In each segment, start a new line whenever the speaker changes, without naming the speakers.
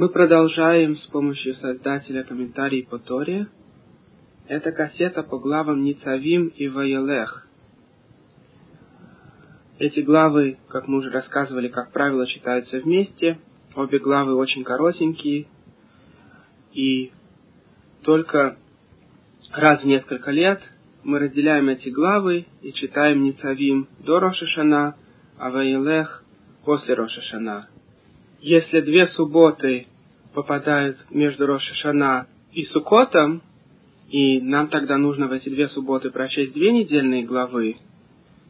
Мы продолжаем с помощью создателя комментариев по Торе. Это кассета по главам Ницавим и Ваелех. Эти главы, как мы уже рассказывали, как правило, читаются вместе. Обе главы очень коротенькие. И только раз в несколько лет мы разделяем эти главы и читаем Ницавим до Рошашана, а Ваилех после Рошашана. Если две субботы попадают между Рошашана и Сукотом, и нам тогда нужно в эти две субботы прочесть две недельные главы,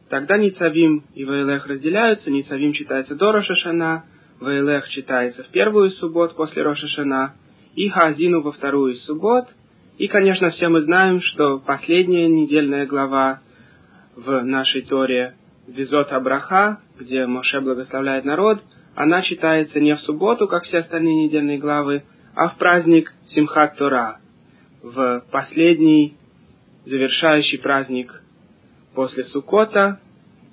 тогда Ницавим и Ваилех разделяются, Ницавим читается до Рошашана, Ваилех читается в первую субботу после Рошашана, и Хаазину во вторую суббот – и, конечно, все мы знаем, что последняя недельная глава в нашей Торе Визот Абраха, где Моше благословляет народ, она читается не в субботу, как все остальные недельные главы, а в праздник Симхат Тора, в последний завершающий праздник после Сукота,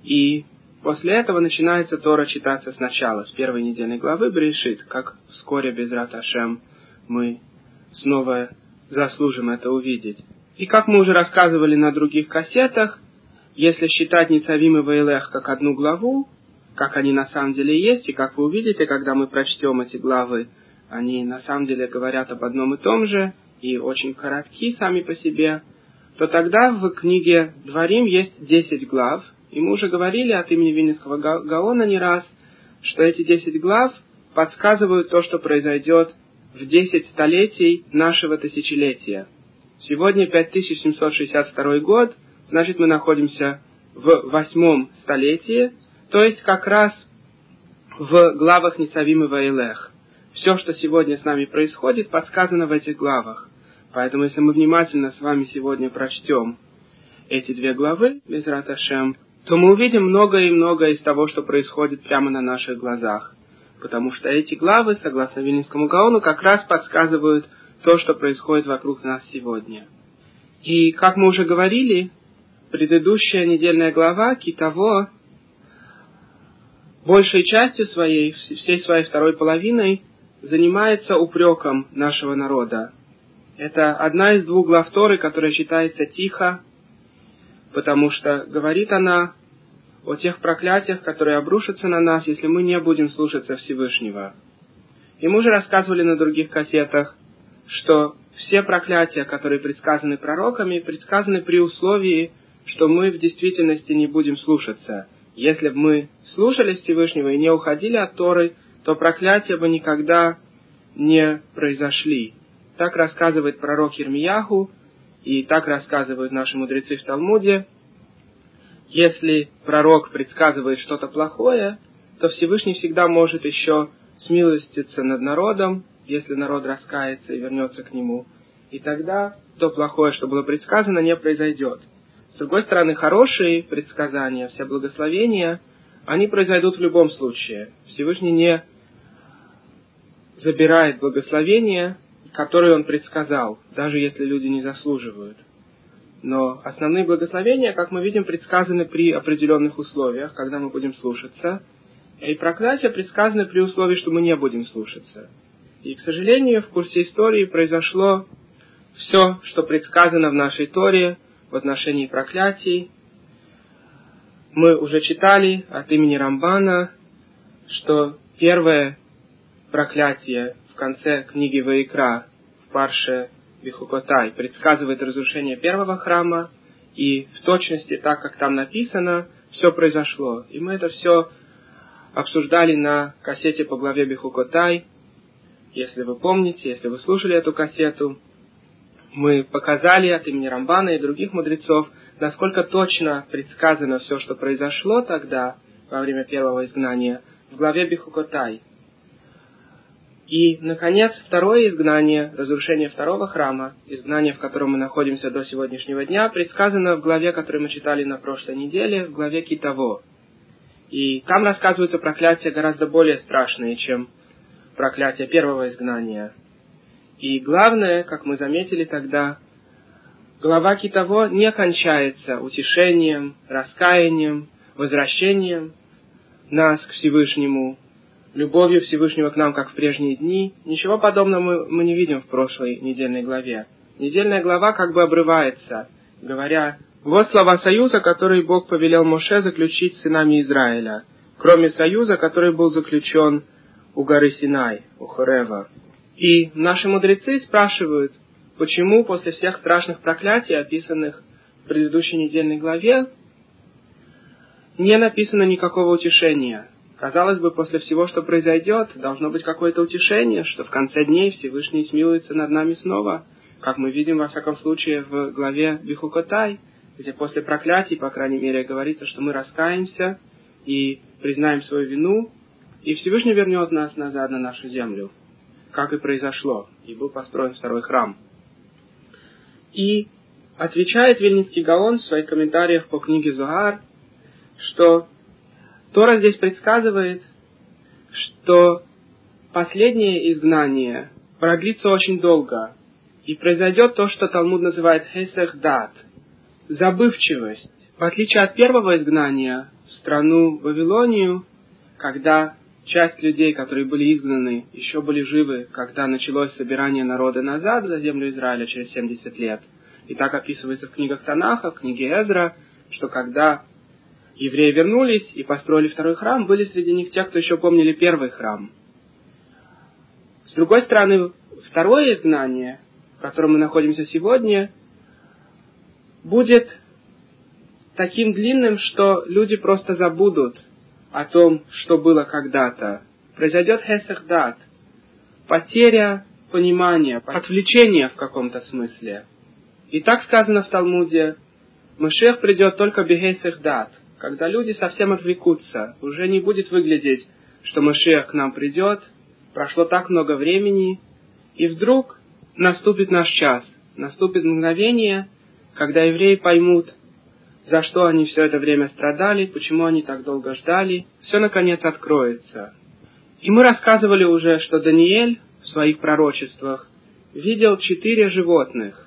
и после этого начинается Тора читаться сначала, с первой недельной главы Брешит, как вскоре без Раташем мы снова заслужим это увидеть. И как мы уже рассказывали на других кассетах, если считать Ницавим и Вейлех как одну главу, как они на самом деле есть, и как вы увидите, когда мы прочтем эти главы, они на самом деле говорят об одном и том же, и очень коротки сами по себе, то тогда в книге Дворим есть 10 глав, и мы уже говорили от имени Винницкого Гаона не раз, что эти 10 глав подсказывают то, что произойдет в 10 столетий нашего тысячелетия. Сегодня 5762 год, значит мы находимся в восьмом столетии, то есть как раз в главах Ницавим и Ваилех. Все, что сегодня с нами происходит, подсказано в этих главах. Поэтому, если мы внимательно с вами сегодня прочтем эти две главы, без Раташем, то мы увидим многое и многое из того, что происходит прямо на наших глазах потому что эти главы, согласно Вильнинскому Гаону, как раз подсказывают то, что происходит вокруг нас сегодня. И, как мы уже говорили, предыдущая недельная глава Китово большей частью своей, всей своей второй половиной, занимается упреком нашего народа. Это одна из двух глав Торы, которая читается тихо, потому что говорит она о тех проклятиях, которые обрушатся на нас, если мы не будем слушаться Всевышнего. И мы уже рассказывали на других кассетах, что все проклятия, которые предсказаны пророками, предсказаны при условии, что мы в действительности не будем слушаться. Если бы мы слушались Всевышнего и не уходили от Торы, то проклятия бы никогда не произошли. Так рассказывает пророк Ермияху, и так рассказывают наши мудрецы в Талмуде – если пророк предсказывает что-то плохое, то Всевышний всегда может еще смилоститься над народом, если народ раскается и вернется к нему. И тогда то плохое, что было предсказано, не произойдет. С другой стороны, хорошие предсказания, все благословения, они произойдут в любом случае. Всевышний не забирает благословения, которые он предсказал, даже если люди не заслуживают. Но основные благословения, как мы видим, предсказаны при определенных условиях, когда мы будем слушаться. И проклятия предсказаны при условии, что мы не будем слушаться. И, к сожалению, в курсе истории произошло все, что предсказано в нашей Торе в отношении проклятий. Мы уже читали от имени Рамбана, что первое проклятие в конце книги Ваикра в Парше Бихукотай предсказывает разрушение первого храма, и в точности так, как там написано, все произошло. И мы это все обсуждали на кассете по главе Бихукотай. Если вы помните, если вы слушали эту кассету, мы показали от имени Рамбана и других мудрецов, насколько точно предсказано все, что произошло тогда, во время первого изгнания, в главе Бихукотай. И, наконец, второе изгнание, разрушение второго храма, изгнание, в котором мы находимся до сегодняшнего дня, предсказано в главе, которую мы читали на прошлой неделе, в главе Китово. И там рассказываются проклятия гораздо более страшные, чем проклятие первого изгнания. И главное, как мы заметили тогда, глава Китово не кончается утешением, раскаянием, возвращением нас к Всевышнему, любовью Всевышнего к нам, как в прежние дни. Ничего подобного мы, мы не видим в прошлой недельной главе. Недельная глава как бы обрывается, говоря, вот слова союза, который Бог повелел Моше заключить с сынами Израиля, кроме союза, который был заключен у горы Синай, у Хорева. И наши мудрецы спрашивают, почему после всех страшных проклятий, описанных в предыдущей недельной главе, не написано никакого утешения. Казалось бы, после всего, что произойдет, должно быть какое-то утешение, что в конце дней Всевышний смилуется над нами снова, как мы видим, во всяком случае, в главе Бихукотай, где после проклятий, по крайней мере, говорится, что мы раскаемся и признаем свою вину, и Всевышний вернет нас назад на нашу землю, как и произошло, и был построен второй храм. И отвечает Вильнинский Гаон в своих комментариях по книге Зугар, что Тора здесь предсказывает, что последнее изгнание продлится очень долго, и произойдет то, что Талмуд называет хесех дат, забывчивость. В отличие от первого изгнания в страну Вавилонию, когда часть людей, которые были изгнаны, еще были живы, когда началось собирание народа назад за землю Израиля через 70 лет. И так описывается в книгах Танаха, в книге Эзра, что когда евреи вернулись и построили второй храм, были среди них те, кто еще помнили первый храм. С другой стороны, второе изгнание, в котором мы находимся сегодня, будет таким длинным, что люди просто забудут о том, что было когда-то. Произойдет хесахдат, потеря понимания, отвлечение в каком-то смысле. И так сказано в Талмуде, Машех придет только бехесахдат, когда люди совсем отвлекутся, уже не будет выглядеть, что Машех к нам придет, прошло так много времени, и вдруг наступит наш час, наступит мгновение, когда евреи поймут, за что они все это время страдали, почему они так долго ждали, все наконец откроется. И мы рассказывали уже, что Даниэль в своих пророчествах видел четыре животных,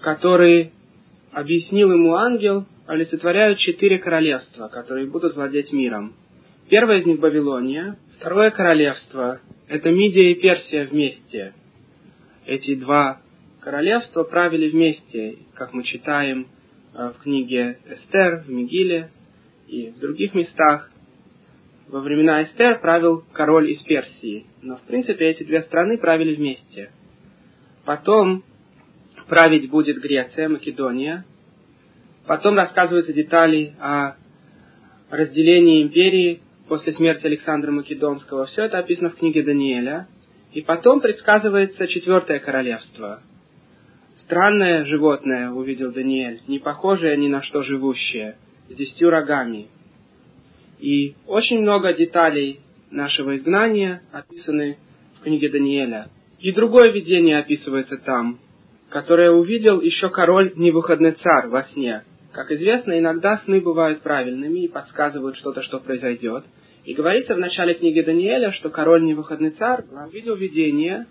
которые объяснил ему ангел, олицетворяют четыре королевства, которые будут владеть миром. Первое из них Вавилония, второе королевство – это Мидия и Персия вместе. Эти два королевства правили вместе, как мы читаем в книге Эстер, в Мигиле и в других местах. Во времена Эстер правил король из Персии, но в принципе эти две страны правили вместе. Потом править будет Греция, Македония, Потом рассказываются детали о разделении империи после смерти Александра Македонского. Все это описано в книге Даниэля. И потом предсказывается четвертое королевство. Странное животное увидел Даниэль, не похожее ни на что живущее, с десятью рогами. И очень много деталей нашего изгнания описаны в книге Даниэля. И другое видение описывается там, которое увидел еще король Невыходный царь во сне. Как известно, иногда сны бывают правильными и подсказывают что-то, что произойдет. И говорится в начале книги Даниэля, что король невыходный царь увидел видение,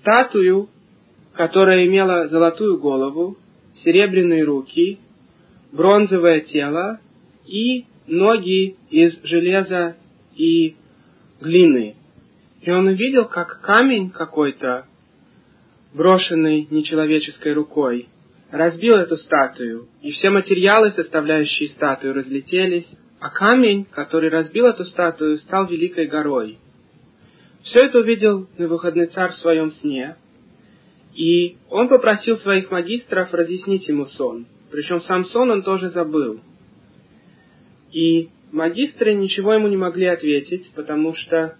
статую, которая имела золотую голову, серебряные руки, бронзовое тело и ноги из железа и глины. И он увидел, как камень какой-то, брошенный нечеловеческой рукой, разбил эту статую, и все материалы, составляющие статую, разлетелись, а камень, который разбил эту статую, стал великой горой. Все это увидел на выходный царь в своем сне, и он попросил своих магистров разъяснить ему сон. Причем сам сон он тоже забыл. И магистры ничего ему не могли ответить, потому что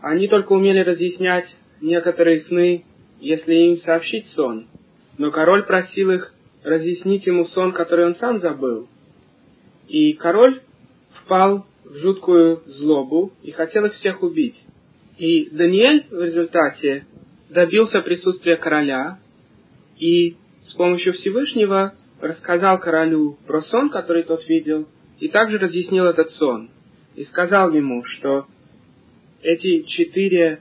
они только умели разъяснять некоторые сны, если им сообщить сон. Но король просил их разъяснить ему сон, который он сам забыл. И король впал в жуткую злобу и хотел их всех убить. И Даниэль в результате добился присутствия короля и с помощью Всевышнего рассказал королю про сон, который тот видел, и также разъяснил этот сон. И сказал ему, что эти четыре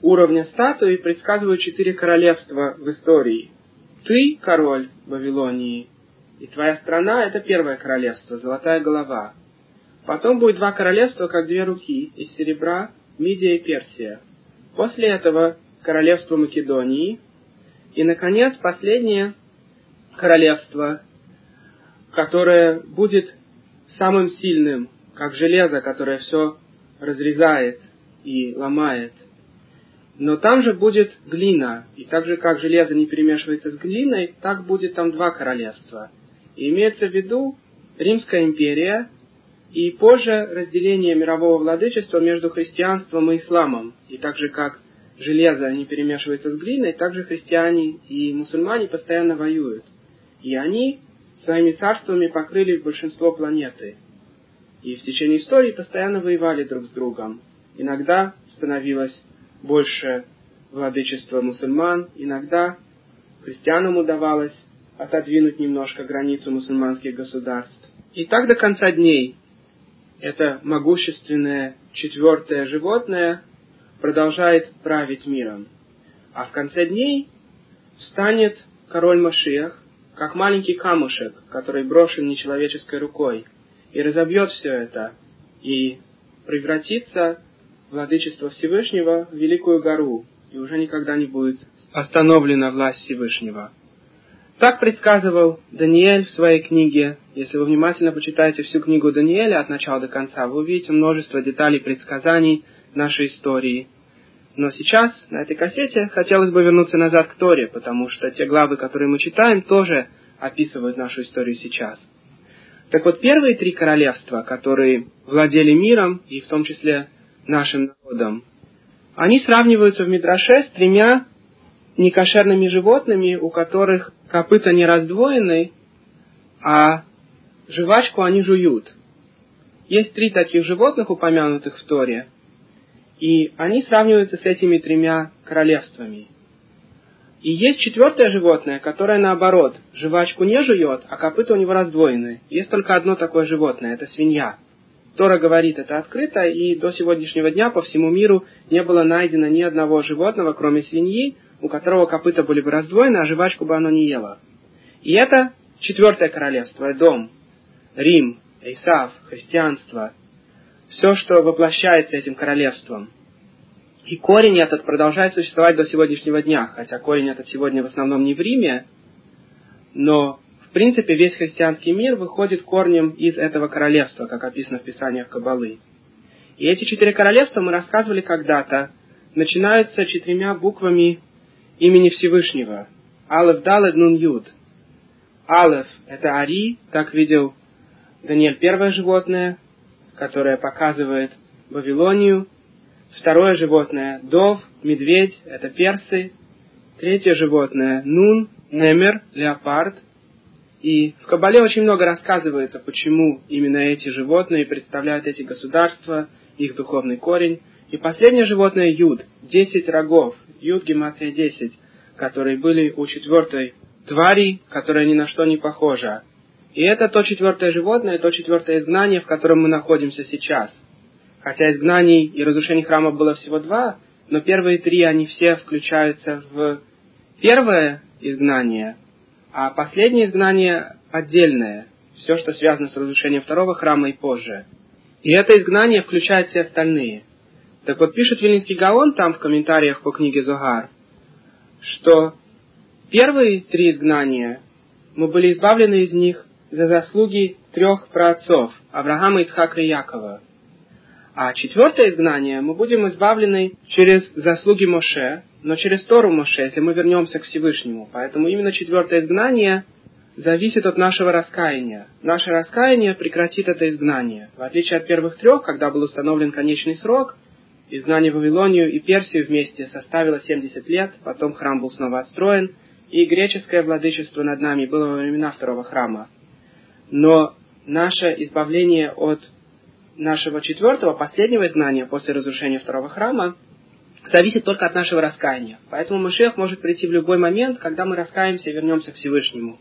уровня статуи предсказывают четыре королевства в истории. Ты король Вавилонии, и твоя страна — это первое королевство, золотая голова. Потом будет два королевства, как две руки, из серебра, Мидия и Персия. После этого королевство Македонии. И, наконец, последнее королевство, которое будет самым сильным, как железо, которое все разрезает и ломает. Но там же будет глина, и так же, как железо не перемешивается с глиной, так будет там два королевства. И имеется в виду Римская империя и позже разделение мирового владычества между христианством и исламом. И так же, как железо не перемешивается с глиной, так же христиане и мусульмане постоянно воюют. И они своими царствами покрыли большинство планеты. И в течение истории постоянно воевали друг с другом. Иногда становилось больше владычества мусульман, иногда христианам удавалось отодвинуть немножко границу мусульманских государств. И так до конца дней это могущественное четвертое животное продолжает править миром. А в конце дней встанет король Машиах, как маленький камушек, который брошен нечеловеческой рукой, и разобьет все это, и превратится владычество Всевышнего в великую гору, и уже никогда не будет остановлена власть Всевышнего. Так предсказывал Даниэль в своей книге. Если вы внимательно почитаете всю книгу Даниэля от начала до конца, вы увидите множество деталей предсказаний нашей истории. Но сейчас, на этой кассете, хотелось бы вернуться назад к Торе, потому что те главы, которые мы читаем, тоже описывают нашу историю сейчас. Так вот, первые три королевства, которые владели миром, и в том числе нашим народом, они сравниваются в Мидраше с тремя некошерными животными, у которых копыта не раздвоены, а жвачку они жуют. Есть три таких животных, упомянутых в Торе, и они сравниваются с этими тремя королевствами. И есть четвертое животное, которое наоборот, жвачку не жует, а копыта у него раздвоены. Есть только одно такое животное, это свинья. Тора говорит это открыто, и до сегодняшнего дня по всему миру не было найдено ни одного животного, кроме свиньи, у которого копыта были бы раздвоены, а жвачку бы оно не ело. И это четвертое королевство, дом, Рим, Исав, христианство, все, что воплощается этим королевством. И корень этот продолжает существовать до сегодняшнего дня, хотя корень этот сегодня в основном не в Риме, но в принципе весь христианский мир выходит корнем из этого королевства, как описано в Писаниях Кабалы. И эти четыре королевства мы рассказывали когда-то, начинаются четырьмя буквами имени Всевышнего. Алеф Далед Нун Юд. Алеф – это Ари, как видел Даниэль первое животное, которое показывает Вавилонию. Второе животное – Дов, медведь, это персы. Третье животное – Нун, Немер, леопард. И в Кабале очень много рассказывается, почему именно эти животные представляют эти государства, их духовный корень. И последнее животное – Юд, десять рогов, Юд Гематрия 10, которые были у четвертой твари, которая ни на что не похожа. И это то четвертое животное, то четвертое изгнание, в котором мы находимся сейчас. Хотя изгнаний и разрушений храма было всего два, но первые три, они все включаются в первое изгнание, а последнее изгнание отдельное, все, что связано с разрушением второго храма и позже. И это изгнание включает все остальные – так вот, пишет Вильнинский Гаон там в комментариях по книге Зогар, что первые три изгнания мы были избавлены из них за заслуги трех праотцов – Авраама, Ицхака и Якова. А четвертое изгнание мы будем избавлены через заслуги Моше, но через Тору Моше, если мы вернемся к Всевышнему. Поэтому именно четвертое изгнание зависит от нашего раскаяния. Наше раскаяние прекратит это изгнание. В отличие от первых трех, когда был установлен конечный срок, изгнание в Вавилонию и Персию вместе составило 70 лет, потом храм был снова отстроен, и греческое владычество над нами было во времена второго храма. Но наше избавление от нашего четвертого, последнего изгнания после разрушения второго храма зависит только от нашего раскаяния. Поэтому Машех может прийти в любой момент, когда мы раскаемся и вернемся к Всевышнему.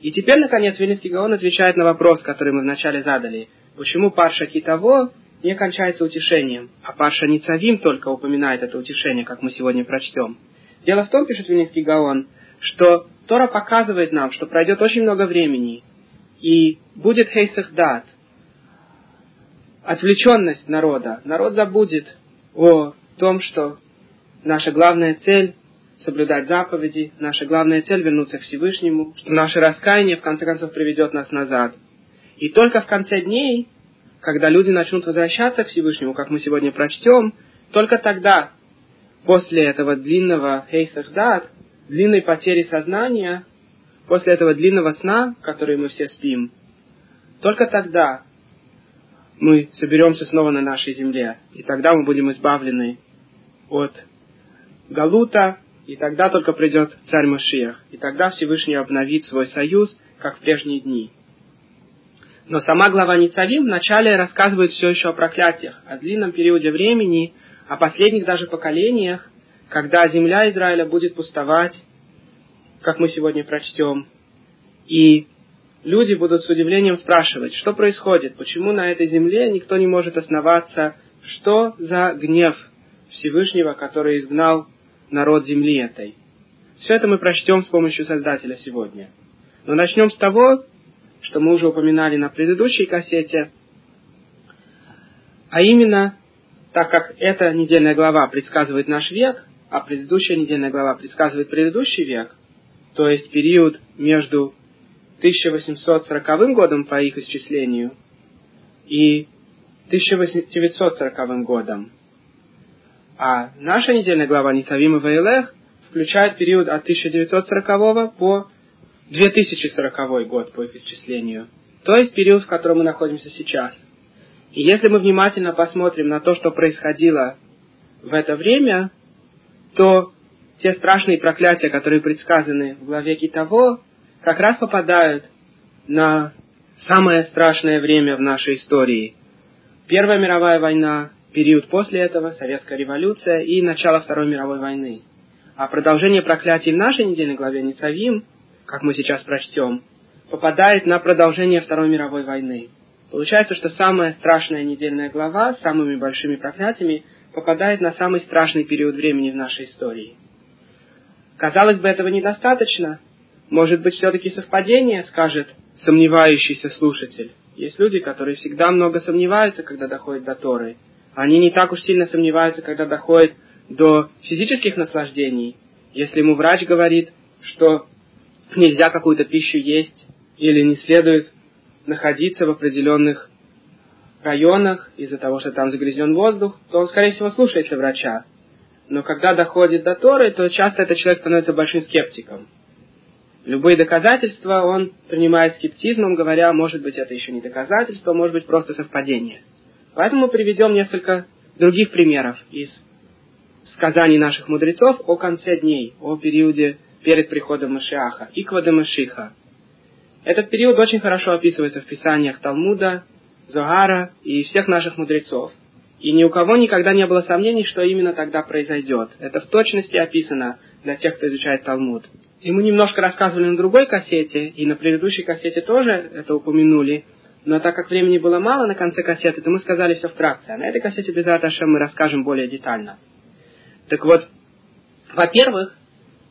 И теперь, наконец, Вильнинский Гаон отвечает на вопрос, который мы вначале задали. Почему Парша Китово не кончается утешением, а Паша Ницавим только упоминает это утешение, как мы сегодня прочтем. Дело в том, пишет Винницкий Гаон, что Тора показывает нам, что пройдет очень много времени, и будет хейсах дат, отвлеченность народа. Народ забудет о том, что наша главная цель соблюдать заповеди, наша главная цель вернуться к Всевышнему, что наше раскаяние в конце концов приведет нас назад. И только в конце дней, когда люди начнут возвращаться к Всевышнему, как мы сегодня прочтем, только тогда, после этого длинного хейсахдат, длинной потери сознания, после этого длинного сна, который мы все спим, только тогда мы соберемся снова на нашей земле, и тогда мы будем избавлены от Галута, и тогда только придет царь Машиях, и тогда Всевышний обновит свой союз, как в прежние дни. Но сама глава Ницавим вначале рассказывает все еще о проклятиях, о длинном периоде времени, о последних даже поколениях, когда земля Израиля будет пустовать, как мы сегодня прочтем, и люди будут с удивлением спрашивать, что происходит, почему на этой земле никто не может основаться, что за гнев Всевышнего, который изгнал народ земли этой. Все это мы прочтем с помощью Создателя сегодня. Но начнем с того, что мы уже упоминали на предыдущей кассете, а именно, так как эта недельная глава предсказывает наш век, а предыдущая недельная глава предсказывает предыдущий век, то есть период между 1840 годом по их исчислению и 1940 годом. А наша недельная глава Ницавим и Ваилех включает период от 1940 по 2040 год по их исчислению. То есть период, в котором мы находимся сейчас. И если мы внимательно посмотрим на то, что происходило в это время, то те страшные проклятия, которые предсказаны в главе Китово, как раз попадают на самое страшное время в нашей истории. Первая мировая война, период после этого, Советская революция и начало Второй мировой войны. А продолжение проклятий в нашей недельной главе Ницавим, как мы сейчас прочтем, попадает на продолжение Второй мировой войны. Получается, что самая страшная недельная глава с самыми большими проклятиями попадает на самый страшный период времени в нашей истории. Казалось бы, этого недостаточно. Может быть, все-таки совпадение, скажет сомневающийся слушатель. Есть люди, которые всегда много сомневаются, когда доходят до Торы – они не так уж сильно сомневаются, когда доходит до физических наслаждений. Если ему врач говорит, что нельзя какую-то пищу есть или не следует находиться в определенных районах из-за того, что там загрязнен воздух, то он, скорее всего, слушается врача. Но когда доходит до Торы, то часто этот человек становится большим скептиком. Любые доказательства он принимает скептизмом, говоря, может быть, это еще не доказательство, может быть, просто совпадение – Поэтому мы приведем несколько других примеров из сказаний наших мудрецов о конце дней, о периоде перед приходом Машиаха, Иквада Машиха. Этот период очень хорошо описывается в писаниях Талмуда, Зоара и всех наших мудрецов. И ни у кого никогда не было сомнений, что именно тогда произойдет. Это в точности описано для тех, кто изучает Талмуд. И мы немножко рассказывали на другой кассете, и на предыдущей кассете тоже это упомянули, но так как времени было мало на конце кассеты, то мы сказали все вкратце. А на этой кассете без Аташем мы расскажем более детально. Так вот, во-первых,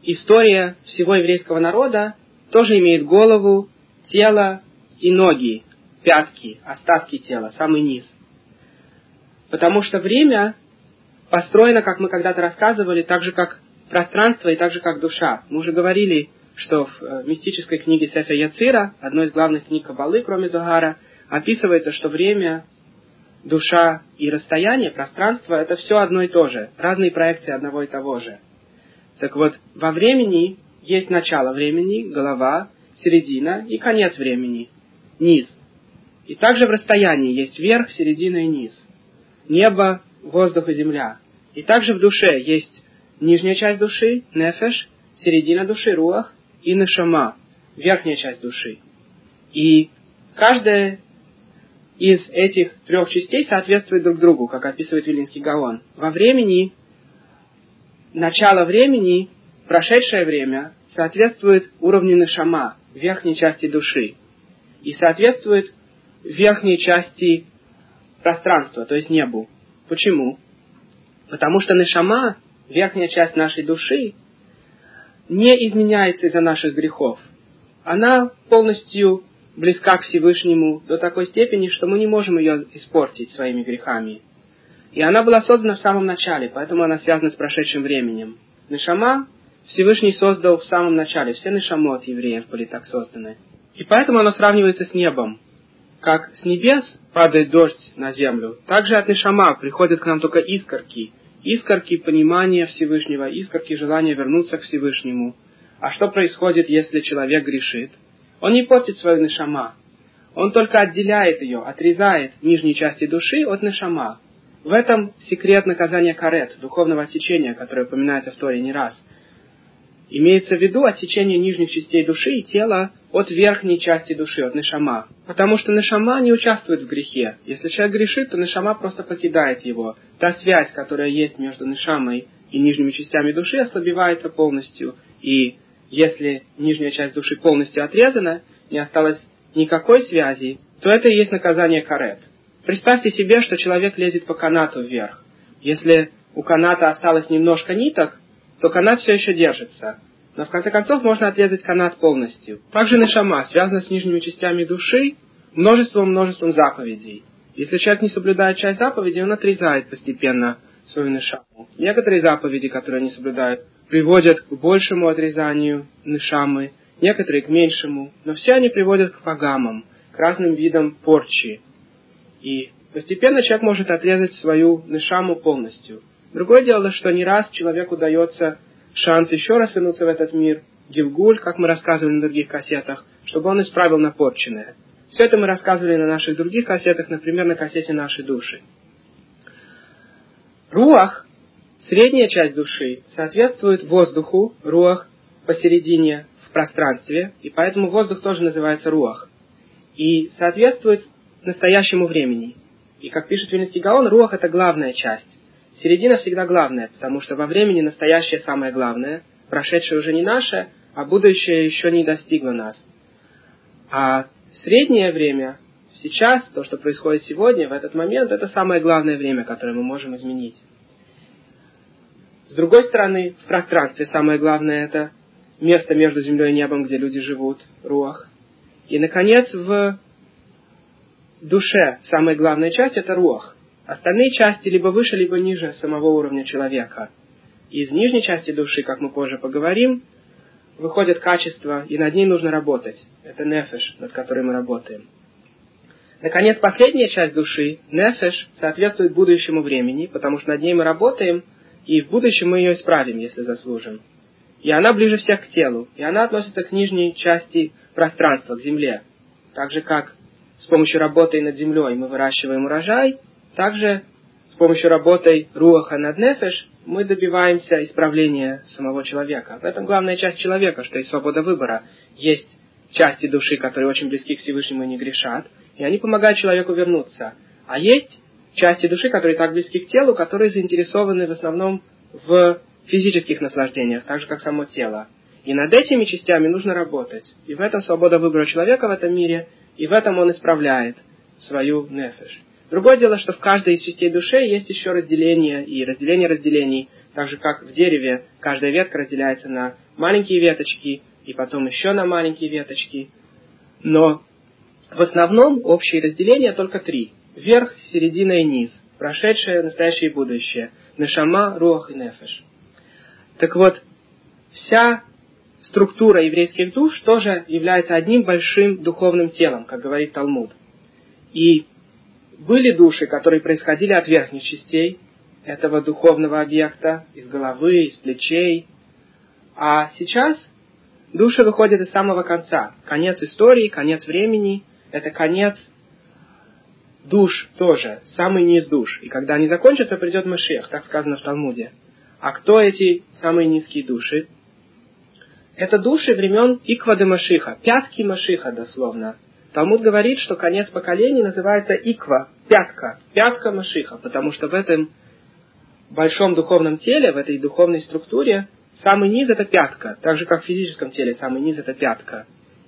история всего еврейского народа тоже имеет голову, тело и ноги, пятки, остатки тела, самый низ. Потому что время построено, как мы когда-то рассказывали, так же как пространство и так же как душа. Мы уже говорили, что в э, мистической книге Сефа Яцира, одной из главных книг Кабалы, кроме Загара, описывается, что время, душа и расстояние, пространство – это все одно и то же, разные проекции одного и того же. Так вот, во времени есть начало времени, голова, середина и конец времени, низ. И также в расстоянии есть верх, середина и низ. Небо, воздух и земля. И также в душе есть нижняя часть души, нефеш, середина души, руах, и нашама, верхняя часть души. И каждая из этих трех частей соответствует друг другу, как описывает Вилинский Гаон. Во времени, начало времени, прошедшее время, соответствует уровню нашама, верхней части души. И соответствует верхней части пространства, то есть небу. Почему? Потому что нашама, верхняя часть нашей души, не изменяется из-за наших грехов. Она полностью близка к Всевышнему до такой степени, что мы не можем ее испортить своими грехами. И она была создана в самом начале, поэтому она связана с прошедшим временем. Нишама Всевышний создал в самом начале. Все нишамот евреев были так созданы. И поэтому оно сравнивается с небом. Как с небес падает дождь на землю, так же от нишама приходят к нам только искорки. Искорки понимания Всевышнего, искорки желания вернуться к Всевышнему. А что происходит, если человек грешит? Он не портит свою нишама. Он только отделяет ее, отрезает нижние части души от нишама. В этом секрет наказания карет, духовного отсечения, которое упоминается в Торе не раз. Имеется в виду отсечение нижних частей души и тела от верхней части души, от нешама. Потому что нешама не участвует в грехе. Если человек грешит, то нешама просто покидает его. Та связь, которая есть между нешамой и нижними частями души, ослабевается полностью. И если нижняя часть души полностью отрезана, не осталось никакой связи, то это и есть наказание карет. Представьте себе, что человек лезет по канату вверх. Если у каната осталось немножко ниток, то канат все еще держится. Но в конце концов можно отрезать канат полностью. Также нашама связана с нижними частями души множеством-множеством заповедей. Если человек не соблюдает часть заповедей, он отрезает постепенно свою нишаму. Некоторые заповеди, которые они соблюдают, приводят к большему отрезанию нишамы, некоторые к меньшему, но все они приводят к пагамам, к разным видам порчи. И постепенно человек может отрезать свою нишаму полностью. Другое дело, что не раз человеку дается шанс еще раз вернуться в этот мир, Гилгуль, как мы рассказывали на других кассетах, чтобы он исправил напорченное. Все это мы рассказывали на наших других кассетах, например, на кассете «Наши души». Руах, средняя часть души, соответствует воздуху, руах, посередине в пространстве, и поэтому воздух тоже называется руах. И соответствует настоящему времени. И как пишет Вильнинский Гаон, руах – это главная часть. Середина всегда главная, потому что во времени настоящее самое главное, прошедшее уже не наше, а будущее еще не достигло нас. А среднее время, сейчас, то, что происходит сегодня, в этот момент, это самое главное время, которое мы можем изменить. С другой стороны, в пространстве самое главное это место между землей и небом, где люди живут, руах. И, наконец, в душе самая главная часть это руах. Остальные части либо выше, либо ниже самого уровня человека. Из нижней части души, как мы позже поговорим, выходят качества, и над ней нужно работать. Это нефеш, над которой мы работаем. Наконец, последняя часть души, нефеш, соответствует будущему времени, потому что над ней мы работаем, и в будущем мы ее исправим, если заслужим. И она ближе всех к телу, и она относится к нижней части пространства, к земле. Так же, как с помощью работы над землей мы выращиваем урожай, также с помощью работы руаха над нефеш мы добиваемся исправления самого человека. В этом главная часть человека, что есть свобода выбора. Есть части души, которые очень близки к Всевышнему и не грешат, и они помогают человеку вернуться. А есть части души, которые так близки к телу, которые заинтересованы в основном в физических наслаждениях, так же как само тело. И над этими частями нужно работать. И в этом свобода выбора человека в этом мире, и в этом он исправляет свою нефеш. Другое дело, что в каждой из частей души есть еще разделение и разделение разделений, так же как в дереве каждая ветка разделяется на маленькие веточки и потом еще на маленькие веточки. Но в основном общие разделения только три. Верх, середина и низ. Прошедшее, настоящее и будущее. Нешама, руах и нефеш. Так вот, вся структура еврейских душ тоже является одним большим духовным телом, как говорит Талмуд. И были души, которые происходили от верхних частей этого духовного объекта, из головы, из плечей. А сейчас души выходят из самого конца. Конец истории, конец времени – это конец душ тоже, самый низ душ. И когда они закончатся, придет Машех, так сказано в Талмуде. А кто эти самые низкие души? Это души времен Иквады Машиха, пятки Машиха дословно – Талмуд говорит, что конец поколений называется иква, пятка, пятка Машиха, потому что в этом большом духовном теле, в этой духовной структуре, самый низ это пятка, так же как в физическом теле самый низ это пятка.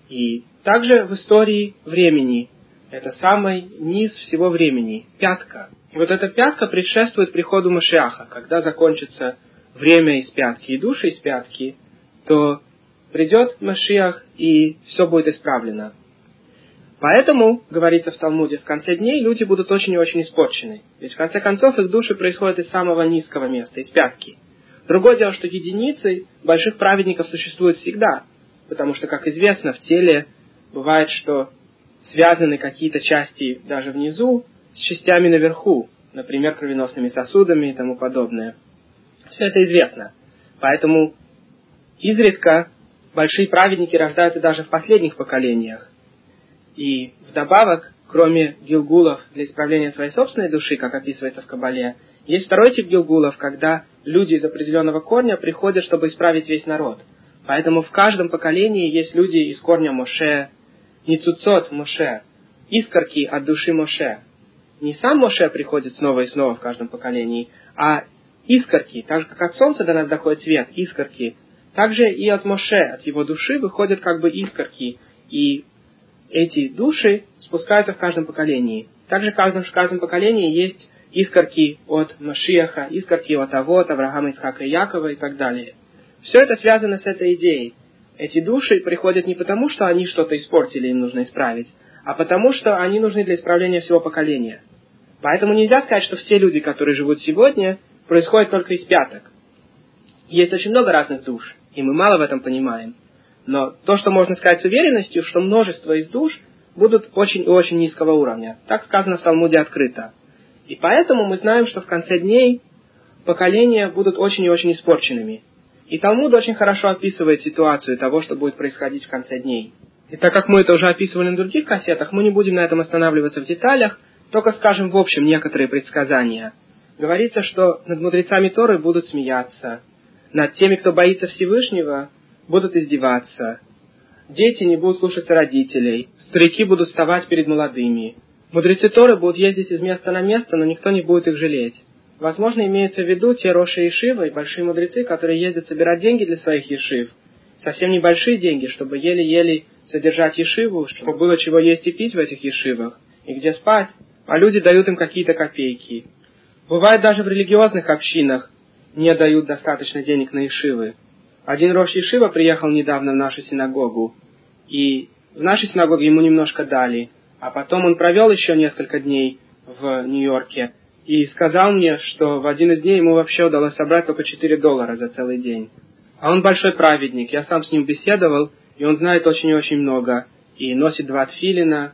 И также в истории времени это самый низ всего времени, пятка. И вот эта пятка предшествует приходу Машиаха. Когда закончится время из пятки и души из пятки, то придет Машиах и все будет исправлено. Поэтому, говорится в Талмуде, в конце дней люди будут очень и очень испорчены. Ведь в конце концов их души происходят из самого низкого места, из пятки. Другое дело, что единицы больших праведников существуют всегда, потому что, как известно, в теле бывает, что связаны какие-то части даже внизу с частями наверху, например, кровеносными сосудами и тому подобное. Все это известно. Поэтому изредка большие праведники рождаются даже в последних поколениях. И вдобавок, кроме гилгулов для исправления своей собственной души, как описывается в Кабале, есть второй тип гилгулов, когда люди из определенного корня приходят, чтобы исправить весь народ. Поэтому в каждом поколении есть люди из корня Моше, Ницуцот Моше, искорки от души Моше. Не сам Моше приходит снова и снова в каждом поколении, а искорки, так же как от солнца до нас доходит свет, искорки, также и от Моше, от его души выходят как бы искорки, и эти души спускаются в каждом поколении. Также в каждом, в каждом поколении есть искорки от Машиаха, искорки от Авод, Авраама, Исхака и Якова и так далее. Все это связано с этой идеей. Эти души приходят не потому, что они что-то испортили, им нужно исправить, а потому, что они нужны для исправления всего поколения. Поэтому нельзя сказать, что все люди, которые живут сегодня, происходят только из пяток. Есть очень много разных душ, и мы мало в этом понимаем. Но то, что можно сказать с уверенностью, что множество из душ будут очень и очень низкого уровня. Так сказано в Талмуде открыто. И поэтому мы знаем, что в конце дней поколения будут очень и очень испорченными. И Талмуд очень хорошо описывает ситуацию того, что будет происходить в конце дней. И так как мы это уже описывали на других кассетах, мы не будем на этом останавливаться в деталях, только скажем в общем некоторые предсказания. Говорится, что над мудрецами Торы будут смеяться, над теми, кто боится Всевышнего, будут издеваться, дети не будут слушаться родителей, старики будут вставать перед молодыми, мудрецы Торы будут ездить из места на место, но никто не будет их жалеть. Возможно, имеются в виду те Роши и большие мудрецы, которые ездят собирать деньги для своих Ешив. Совсем небольшие деньги, чтобы еле-еле содержать Ешиву, чтобы было чего есть и пить в этих Ешивах, и где спать, а люди дают им какие-то копейки. Бывает даже в религиозных общинах не дают достаточно денег на Ешивы. Один Рош Ешива приехал недавно в нашу синагогу, и в нашей синагоге ему немножко дали, а потом он провел еще несколько дней в Нью-Йорке, и сказал мне, что в один из дней ему вообще удалось собрать только 4 доллара за целый день. А он большой праведник, я сам с ним беседовал, и он знает очень и очень много, и носит два тфилина,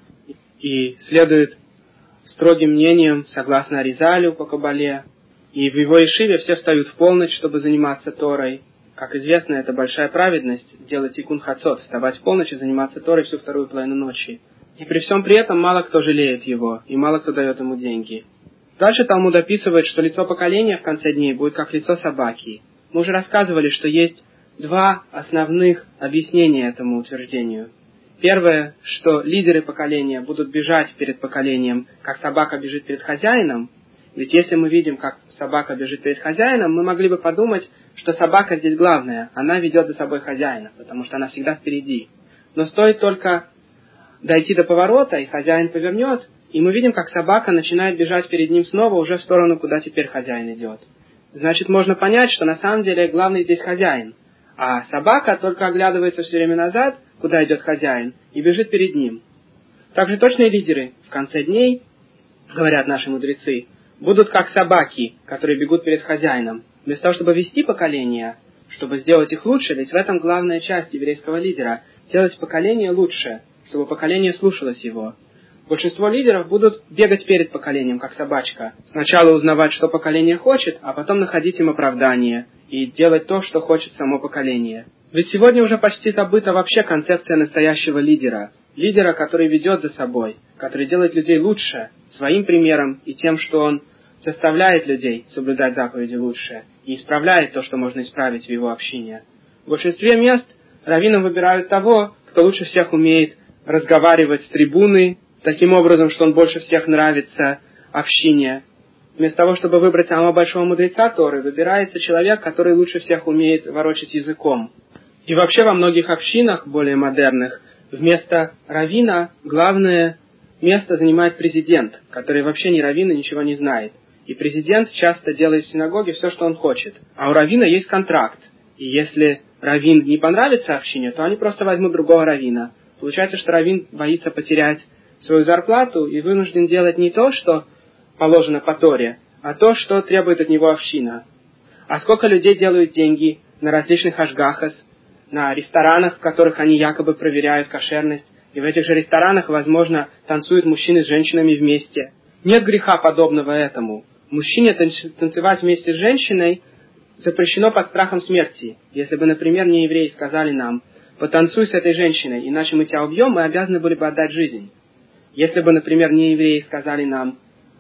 и следует строгим мнениям, согласно Аризалю по Кабале, и в его Ишиве все встают в полночь, чтобы заниматься Торой. Как известно, это большая праведность делать икун хацот, вставать в полночь и заниматься Торой всю вторую половину ночи. И при всем при этом мало кто жалеет его, и мало кто дает ему деньги. Дальше Талмуд описывает, что лицо поколения в конце дней будет как лицо собаки. Мы уже рассказывали, что есть два основных объяснения этому утверждению. Первое, что лидеры поколения будут бежать перед поколением, как собака бежит перед хозяином. Ведь если мы видим, как собака бежит перед хозяином, мы могли бы подумать, что собака здесь главная, она ведет за собой хозяина, потому что она всегда впереди. Но стоит только дойти до поворота, и хозяин повернет, и мы видим, как собака начинает бежать перед ним снова уже в сторону, куда теперь хозяин идет. Значит, можно понять, что на самом деле главный здесь хозяин. А собака только оглядывается все время назад, куда идет хозяин, и бежит перед ним. Также точные лидеры в конце дней, говорят наши мудрецы, будут как собаки, которые бегут перед хозяином. Вместо того, чтобы вести поколения, чтобы сделать их лучше, ведь в этом главная часть еврейского лидера – делать поколение лучше, чтобы поколение слушалось его. Большинство лидеров будут бегать перед поколением, как собачка. Сначала узнавать, что поколение хочет, а потом находить им оправдание и делать то, что хочет само поколение. Ведь сегодня уже почти забыта вообще концепция настоящего лидера. Лидера, который ведет за собой, который делает людей лучше, своим примером и тем, что он заставляет людей соблюдать заповеди лучше и исправляет то, что можно исправить в его общине. В большинстве мест раввинам выбирают того, кто лучше всех умеет разговаривать с трибуны таким образом, что он больше всех нравится общине. Вместо того, чтобы выбрать самого большого мудреца Торы, выбирается человек, который лучше всех умеет ворочать языком. И вообще во многих общинах, более модерных, вместо равина главное место занимает президент, который вообще ни равина ничего не знает. И президент часто делает в синагоге все, что он хочет. А у равина есть контракт. И если равин не понравится общине, то они просто возьмут другого равина. Получается, что равин боится потерять свою зарплату и вынужден делать не то, что положено по Торе, а то, что требует от него община. А сколько людей делают деньги на различных ашгахас, на ресторанах, в которых они якобы проверяют кошерность, и в этих же ресторанах, возможно, танцуют мужчины с женщинами вместе. Нет греха подобного этому. Мужчине танцевать вместе с женщиной запрещено под страхом смерти. Если бы, например, не евреи сказали нам, потанцуй с этой женщиной, иначе мы тебя убьем, мы обязаны были бы отдать жизнь. Если бы, например, не евреи сказали нам,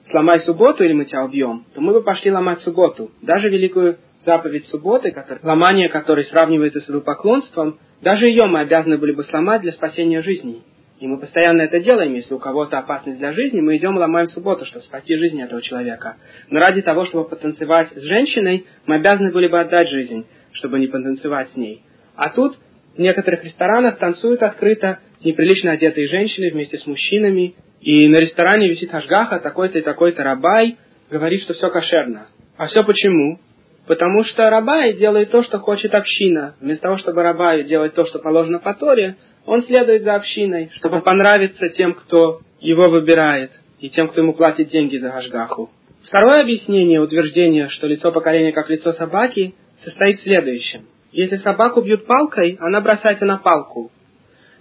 сломай субботу или мы тебя убьем, то мы бы пошли ломать субботу. Даже великую заповедь субботы, который, ломание которой сравнивается с идолопоклонством, даже ее мы обязаны были бы сломать для спасения жизни. И мы постоянно это делаем. Если у кого-то опасность для жизни, мы идем и ломаем субботу, чтобы спасти жизнь этого человека. Но ради того, чтобы потанцевать с женщиной, мы обязаны были бы отдать жизнь, чтобы не потанцевать с ней. А тут в некоторых ресторанах танцуют открыто неприлично одетые женщины вместе с мужчинами. И на ресторане висит ажгаха, такой-то и такой-то рабай, говорит, что все кошерно. А все почему? Потому что Рабай делает то, что хочет община. Вместо того, чтобы Рабай делать то, что положено по Торе, он следует за общиной, чтобы понравиться тем, кто его выбирает, и тем, кто ему платит деньги за Гашгаху. Второе объяснение утверждения, что лицо поколения как лицо собаки, состоит в следующем. Если собаку бьют палкой, она бросается на палку.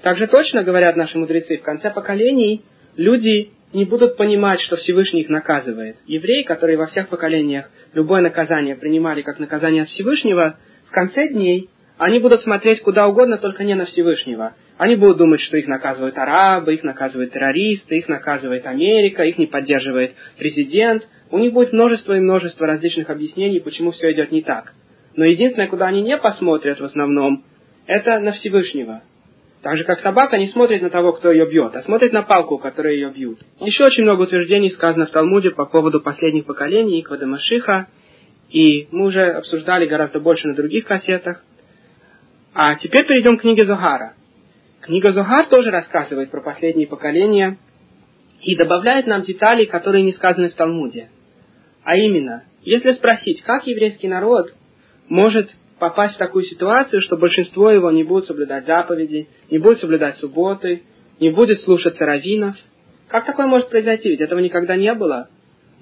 Также точно, говорят наши мудрецы, в конце поколений люди не будут понимать, что Всевышний их наказывает. Евреи, которые во всех поколениях любое наказание принимали как наказание от Всевышнего, в конце дней они будут смотреть куда угодно, только не на Всевышнего. Они будут думать, что их наказывают арабы, их наказывают террористы, их наказывает Америка, их не поддерживает президент. У них будет множество и множество различных объяснений, почему все идет не так. Но единственное, куда они не посмотрят в основном, это на Всевышнего. Так же, как собака не смотрит на того, кто ее бьет, а смотрит на палку, которой ее бьют. Еще очень много утверждений сказано в Талмуде по поводу последних поколений Иквада Машиха, и мы уже обсуждали гораздо больше на других кассетах. А теперь перейдем к книге Зохара. Книга Зохар тоже рассказывает про последние поколения и добавляет нам детали, которые не сказаны в Талмуде. А именно, если спросить, как еврейский народ может попасть в такую ситуацию, что большинство его не будет соблюдать заповеди, не будет соблюдать субботы, не будет слушаться раввинов. Как такое может произойти? Ведь этого никогда не было.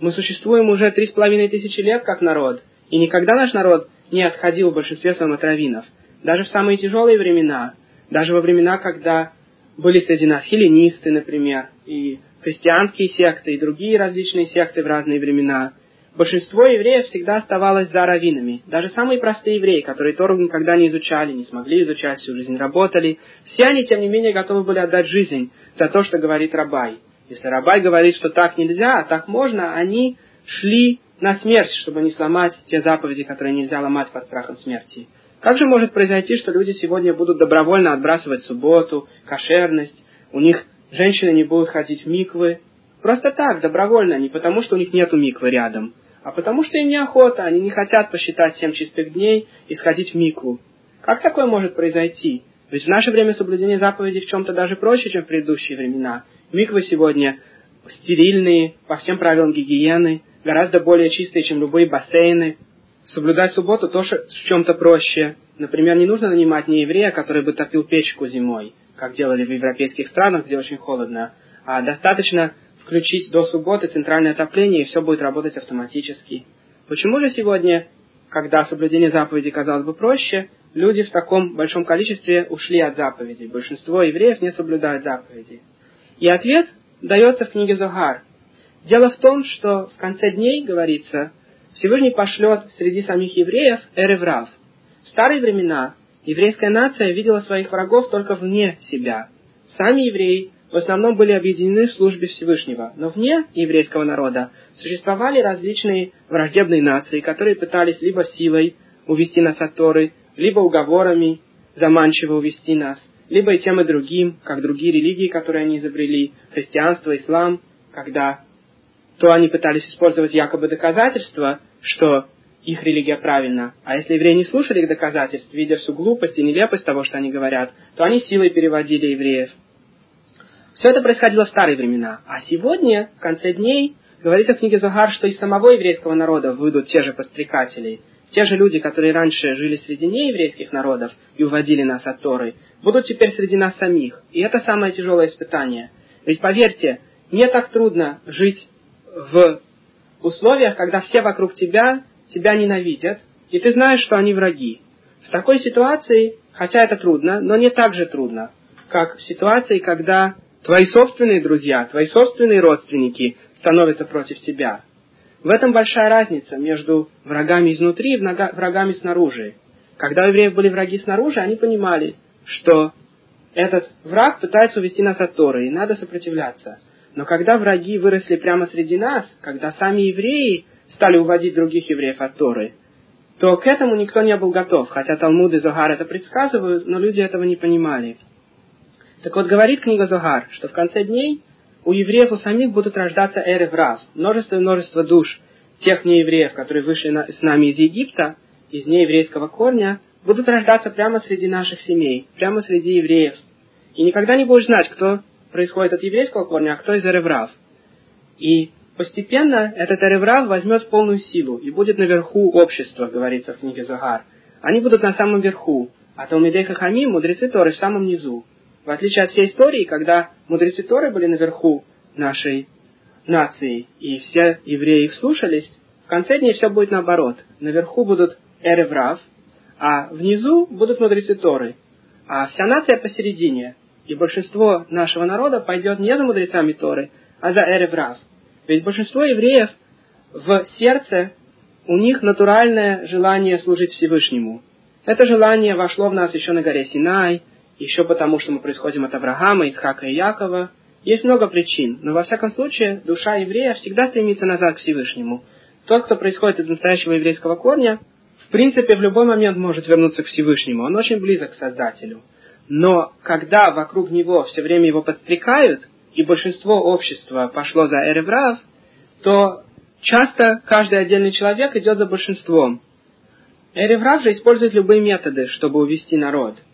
Мы существуем уже три с половиной тысячи лет как народ, и никогда наш народ не отходил в большинстве своем от раввинов. Даже в самые тяжелые времена, даже во времена, когда были среди нас хелленисты, например, и христианские секты, и другие различные секты в разные времена – большинство евреев всегда оставалось за раввинами. Даже самые простые евреи, которые Тору никогда не изучали, не смогли изучать, всю жизнь работали, все они, тем не менее, готовы были отдать жизнь за то, что говорит Рабай. Если Рабай говорит, что так нельзя, а так можно, они шли на смерть, чтобы не сломать те заповеди, которые нельзя ломать под страхом смерти. Как же может произойти, что люди сегодня будут добровольно отбрасывать субботу, кошерность, у них женщины не будут ходить в миквы, Просто так, добровольно, не потому, что у них нету миквы рядом, а потому что им неохота, они не хотят посчитать семь чистых дней и сходить в микву. Как такое может произойти? Ведь в наше время соблюдение заповедей в чем-то даже проще, чем в предыдущие времена. Миквы сегодня стерильные, по всем правилам гигиены, гораздо более чистые, чем любые бассейны. Соблюдать субботу тоже в чем-то проще. Например, не нужно нанимать не еврея, который бы топил печку зимой, как делали в европейских странах, где очень холодно, а достаточно включить до субботы центральное отопление, и все будет работать автоматически. Почему же сегодня, когда соблюдение заповеди казалось бы проще, люди в таком большом количестве ушли от заповедей? Большинство евреев не соблюдают заповеди. И ответ дается в книге Зогар. Дело в том, что в конце дней, говорится, Всевышний пошлет среди самих евреев эреврав. В старые времена еврейская нация видела своих врагов только вне себя. Сами евреи в основном были объединены в службе Всевышнего. Но вне еврейского народа существовали различные враждебные нации, которые пытались либо силой увести нас от Торы, либо уговорами заманчиво увести нас, либо и тем и другим, как другие религии, которые они изобрели, христианство, ислам, когда то они пытались использовать якобы доказательства, что их религия правильна. А если евреи не слушали их доказательств, видя всю глупость и нелепость того, что они говорят, то они силой переводили евреев все это происходило в старые времена. А сегодня, в конце дней, говорится в книге Зогар, что из самого еврейского народа выйдут те же подстрекатели, те же люди, которые раньше жили среди нееврейских народов и уводили нас от Торы, будут теперь среди нас самих. И это самое тяжелое испытание. Ведь поверьте, не так трудно жить в условиях, когда все вокруг тебя тебя ненавидят, и ты знаешь, что они враги. В такой ситуации, хотя это трудно, но не так же трудно, как в ситуации, когда твои собственные друзья, твои собственные родственники становятся против тебя. В этом большая разница между врагами изнутри и врагами снаружи. Когда у евреев были враги снаружи, они понимали, что этот враг пытается увести нас от Торы, и надо сопротивляться. Но когда враги выросли прямо среди нас, когда сами евреи стали уводить других евреев от Торы, то к этому никто не был готов, хотя Талмуд и Зогар это предсказывают, но люди этого не понимали. Так вот, говорит книга Зогар, что в конце дней у евреев у самих будут рождаться эры врав, множество и множество душ тех неевреев, которые вышли на, с нами из Египта, из нееврейского корня, будут рождаться прямо среди наших семей, прямо среди евреев. И никогда не будешь знать, кто происходит от еврейского корня, а кто из эреврав. И постепенно этот эреврав возьмет полную силу и будет наверху общества, говорится в книге Загар. Они будут на самом верху, а Талмидей Хахами, мудрецы Торы, в самом низу. В отличие от всей истории, когда мудрецы Торы были наверху нашей нации, и все евреи их слушались, в конце дней все будет наоборот. Наверху будут эреврав, а внизу будут мудрецы Торы, а вся нация посередине. И большинство нашего народа пойдет не за мудрецами Торы, а за эреврав. Ведь большинство евреев в сердце, у них натуральное желание служить Всевышнему. Это желание вошло в нас еще на горе Синай, еще потому, что мы происходим от Авраама, Исхака и Якова. Есть много причин, но во всяком случае душа еврея всегда стремится назад к Всевышнему. Тот, кто происходит из настоящего еврейского корня, в принципе, в любой момент может вернуться к Всевышнему. Он очень близок к Создателю. Но когда вокруг него все время его подстрекают, и большинство общества пошло за Эреврав, то часто каждый отдельный человек идет за большинством. Эреврав же использует любые методы, чтобы увести народ –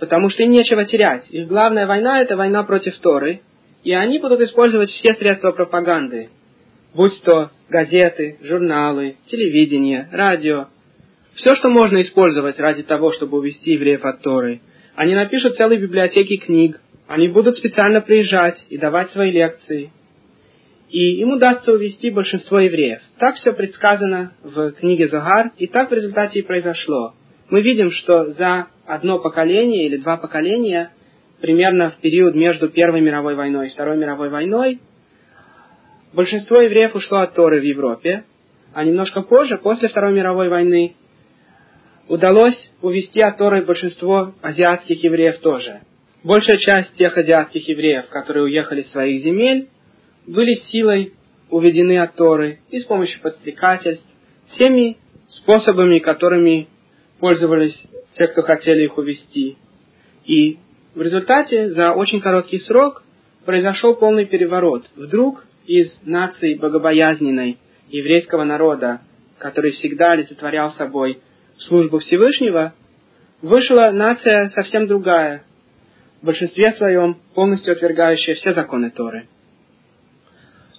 потому что им нечего терять. Их главная война – это война против Торы, и они будут использовать все средства пропаганды, будь то газеты, журналы, телевидение, радио, все, что можно использовать ради того, чтобы увести евреев от Торы. Они напишут целые библиотеки книг, они будут специально приезжать и давать свои лекции. И им удастся увести большинство евреев. Так все предсказано в книге Загар, и так в результате и произошло. Мы видим, что за одно поколение или два поколения, примерно в период между Первой мировой войной и Второй мировой войной, большинство евреев ушло от Торы в Европе, а немножко позже, после Второй мировой войны, удалось увести от Торы большинство азиатских евреев тоже. Большая часть тех азиатских евреев, которые уехали с своих земель, были силой уведены от Торы и с помощью подстрекательств, всеми способами, которыми пользовались те, кто хотели их увести. И в результате за очень короткий срок произошел полный переворот. Вдруг из нации богобоязненной еврейского народа, который всегда олицетворял собой службу Всевышнего, вышла нация совсем другая, в большинстве своем полностью отвергающая все законы Торы.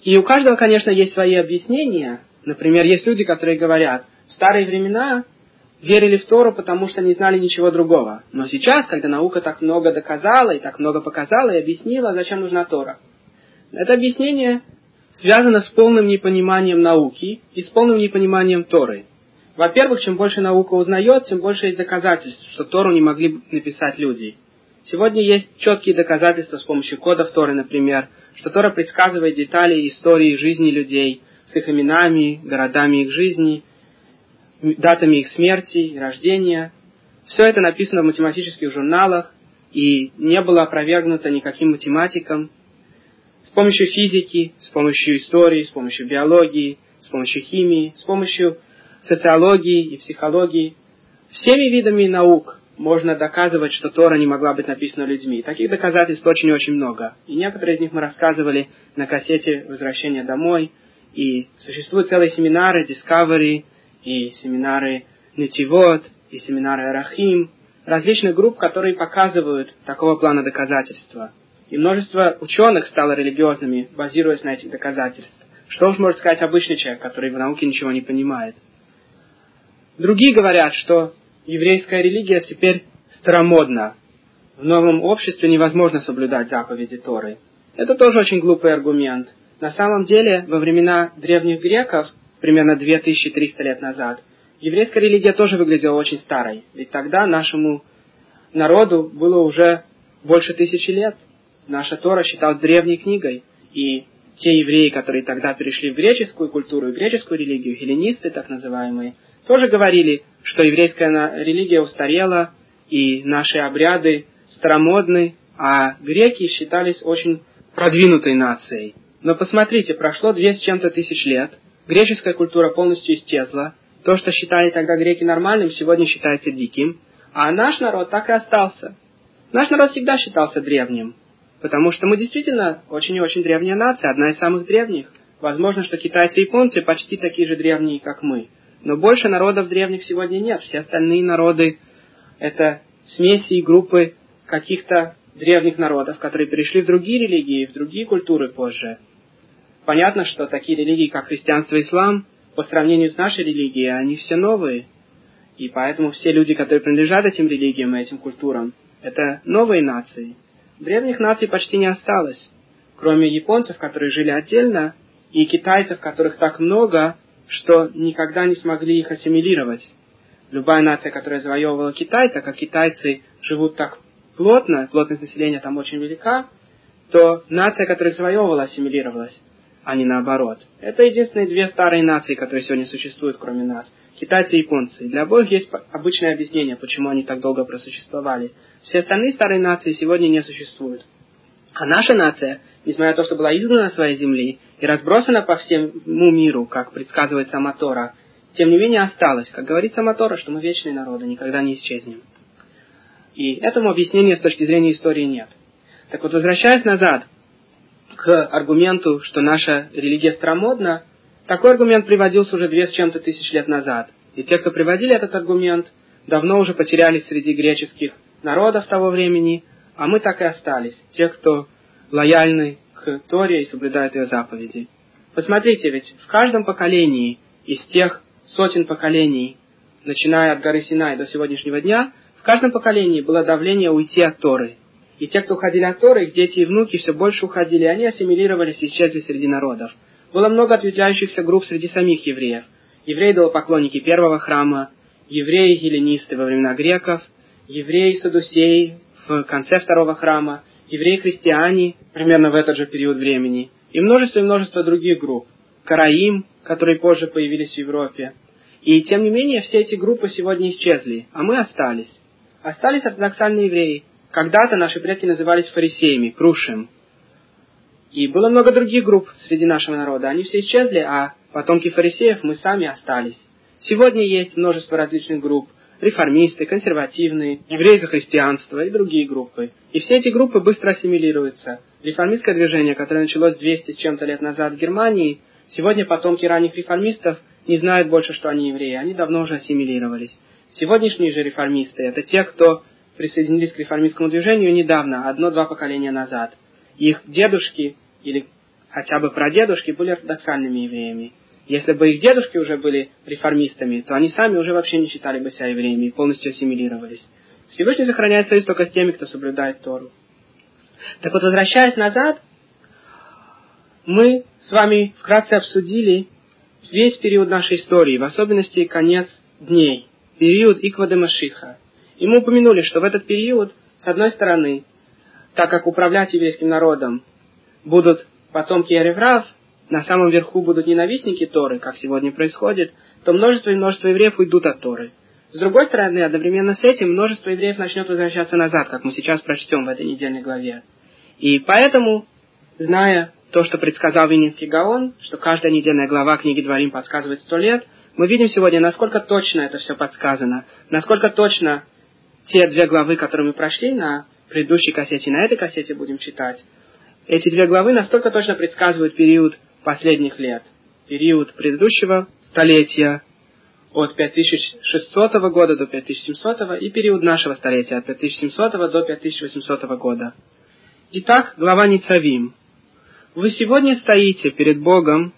И у каждого, конечно, есть свои объяснения. Например, есть люди, которые говорят, в старые времена верили в Тору, потому что не знали ничего другого. Но сейчас, когда наука так много доказала и так много показала и объяснила, зачем нужна Тора. Это объяснение связано с полным непониманием науки и с полным непониманием Торы. Во-первых, чем больше наука узнает, тем больше есть доказательств, что Тору не могли написать люди. Сегодня есть четкие доказательства с помощью кодов Торы, например, что Тора предсказывает детали истории жизни людей с их именами, городами их жизни – датами их смерти и рождения. Все это написано в математических журналах и не было опровергнуто никаким математиком. С помощью физики, с помощью истории, с помощью биологии, с помощью химии, с помощью социологии и психологии, всеми видами наук можно доказывать, что Тора не могла быть написана людьми. Таких доказательств очень-очень много. И некоторые из них мы рассказывали на кассете «Возвращение домой». И существуют целые семинары, Discovery, и семинары Нетивот, и семинары Арахим, различных групп, которые показывают такого плана доказательства. И множество ученых стало религиозными, базируясь на этих доказательствах. Что уж может сказать обычный человек, который в науке ничего не понимает. Другие говорят, что еврейская религия теперь старомодна. В новом обществе невозможно соблюдать заповеди Торы. Это тоже очень глупый аргумент. На самом деле, во времена древних греков, примерно 2300 лет назад, еврейская религия тоже выглядела очень старой. Ведь тогда нашему народу было уже больше тысячи лет. Наша Тора считалась древней книгой. И те евреи, которые тогда перешли в греческую культуру и греческую религию, хелленисты так называемые, тоже говорили, что еврейская религия устарела, и наши обряды старомодны, а греки считались очень продвинутой нацией. Но посмотрите, прошло две с чем-то тысяч лет, греческая культура полностью исчезла, то, что считали тогда греки нормальным, сегодня считается диким, а наш народ так и остался. Наш народ всегда считался древним, потому что мы действительно очень и очень древняя нация, одна из самых древних. Возможно, что китайцы и японцы почти такие же древние, как мы. Но больше народов древних сегодня нет. Все остальные народы – это смеси и группы каких-то древних народов, которые перешли в другие религии, в другие культуры позже. Понятно, что такие религии, как христианство и ислам, по сравнению с нашей религией, они все новые. И поэтому все люди, которые принадлежат этим религиям и этим культурам, это новые нации. Древних наций почти не осталось. Кроме японцев, которые жили отдельно, и китайцев, которых так много, что никогда не смогли их ассимилировать. Любая нация, которая завоевывала Китай, так как китайцы живут так плотно, плотность населения там очень велика, то нация, которая завоевывала, ассимилировалась, а не наоборот. Это единственные две старые нации, которые сегодня существуют, кроме нас. Китайцы и японцы. Для обоих есть обычное объяснение, почему они так долго просуществовали. Все остальные старые нации сегодня не существуют. А наша нация, несмотря на то, что была изгнана своей земли и разбросана по всему миру, как предсказывает сама Тора, тем не менее осталась. Как говорит сама Тора, что мы вечные народы, никогда не исчезнем. И этому объяснения с точки зрения истории нет. Так вот, возвращаясь назад к аргументу, что наша религия старомодна, такой аргумент приводился уже две с чем-то тысяч лет назад. И те, кто приводили этот аргумент, давно уже потерялись среди греческих народов того времени, а мы так и остались, те, кто лояльны к Торе и соблюдают ее заповеди. Посмотрите, ведь в каждом поколении из тех сотен поколений, начиная от горы Синай до сегодняшнего дня, в каждом поколении было давление уйти от Торы. И те, кто уходили от Торы, их дети и внуки все больше уходили, и они ассимилировались и исчезли среди народов. Было много ответвляющихся групп среди самих евреев. Евреи-поклонники первого храма, евреи-геленисты во времена греков, евреи-садусеи в конце второго храма, евреи-христиане примерно в этот же период времени, и множество и множество других групп. Караим, которые позже появились в Европе. И тем не менее, все эти группы сегодня исчезли, а мы остались. Остались ортодоксальные евреи. Когда-то наши предки назывались фарисеями, крушем. И было много других групп среди нашего народа. Они все исчезли, а потомки фарисеев мы сами остались. Сегодня есть множество различных групп. Реформисты, консервативные, евреи за христианство и другие группы. И все эти группы быстро ассимилируются. Реформистское движение, которое началось 200 с чем-то лет назад в Германии, сегодня потомки ранних реформистов не знают больше, что они евреи. Они давно уже ассимилировались. Сегодняшние же реформисты – это те, кто присоединились к реформистскому движению недавно, одно-два поколения назад. Их дедушки или хотя бы прадедушки были ортодоксальными евреями. Если бы их дедушки уже были реформистами, то они сами уже вообще не считали бы себя евреями и полностью ассимилировались. Всевышний сохраняет союз только с теми, кто соблюдает Тору. Так вот, возвращаясь назад, мы с вами вкратце обсудили весь период нашей истории, в особенности конец дней, период Иквада Машиха. И мы упомянули, что в этот период, с одной стороны, так как управлять еврейским народом будут потомки Эреврав, на самом верху будут ненавистники Торы, как сегодня происходит, то множество и множество евреев уйдут от Торы. С другой стороны, одновременно с этим, множество евреев начнет возвращаться назад, как мы сейчас прочтем в этой недельной главе. И поэтому, зная то, что предсказал Вининский Гаон, что каждая недельная глава книги Дворим подсказывает сто лет, мы видим сегодня, насколько точно это все подсказано, насколько точно те две главы, которые мы прошли на предыдущей кассете, на этой кассете будем читать, эти две главы настолько точно предсказывают период последних лет, период предыдущего столетия от 5600 года до 5700 и период нашего столетия от 5700 до 5800 года. Итак, глава Ницавим. Вы сегодня стоите перед Богом,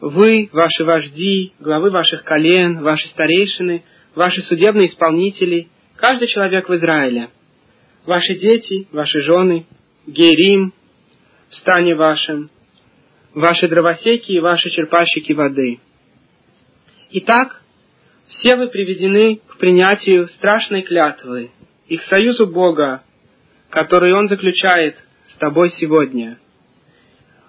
вы, ваши вожди, главы ваших колен, ваши старейшины, ваши судебные исполнители, каждый человек в Израиле, ваши дети, ваши жены, герим, в стане вашем, ваши дровосеки и ваши черпальщики воды. Итак, все вы приведены к принятию страшной клятвы и к союзу Бога, который Он заключает с тобой сегодня.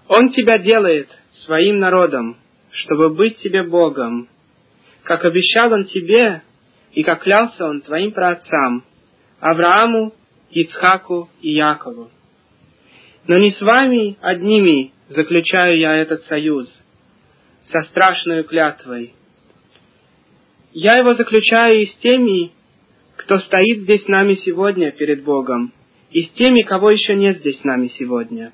Он тебя делает своим народом, чтобы быть тебе Богом, как обещал Он тебе и как клялся Он твоим праотцам, Аврааму, Ицхаку и Якову. Но не с вами одними заключаю я этот союз, со страшной клятвой. Я его заключаю и с теми, кто стоит здесь с нами сегодня перед Богом, и с теми, кого еще нет здесь с нами сегодня.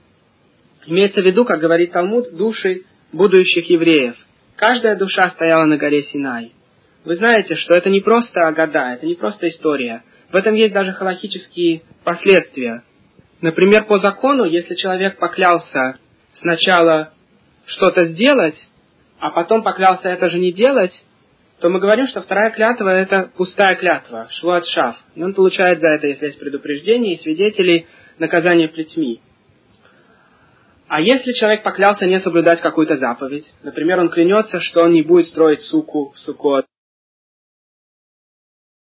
Имеется в виду, как говорит Талмуд, души будущих евреев. Каждая душа стояла на горе Синай. Вы знаете, что это не просто года, это не просто история. В этом есть даже халахические последствия. Например, по закону, если человек поклялся сначала что-то сделать, а потом поклялся это же не делать, то мы говорим, что вторая клятва – это пустая клятва, швуат шав. И он получает за это, если есть предупреждение и свидетели, наказание плетьми. А если человек поклялся не соблюдать какую-то заповедь, например, он клянется, что он не будет строить суку сукот,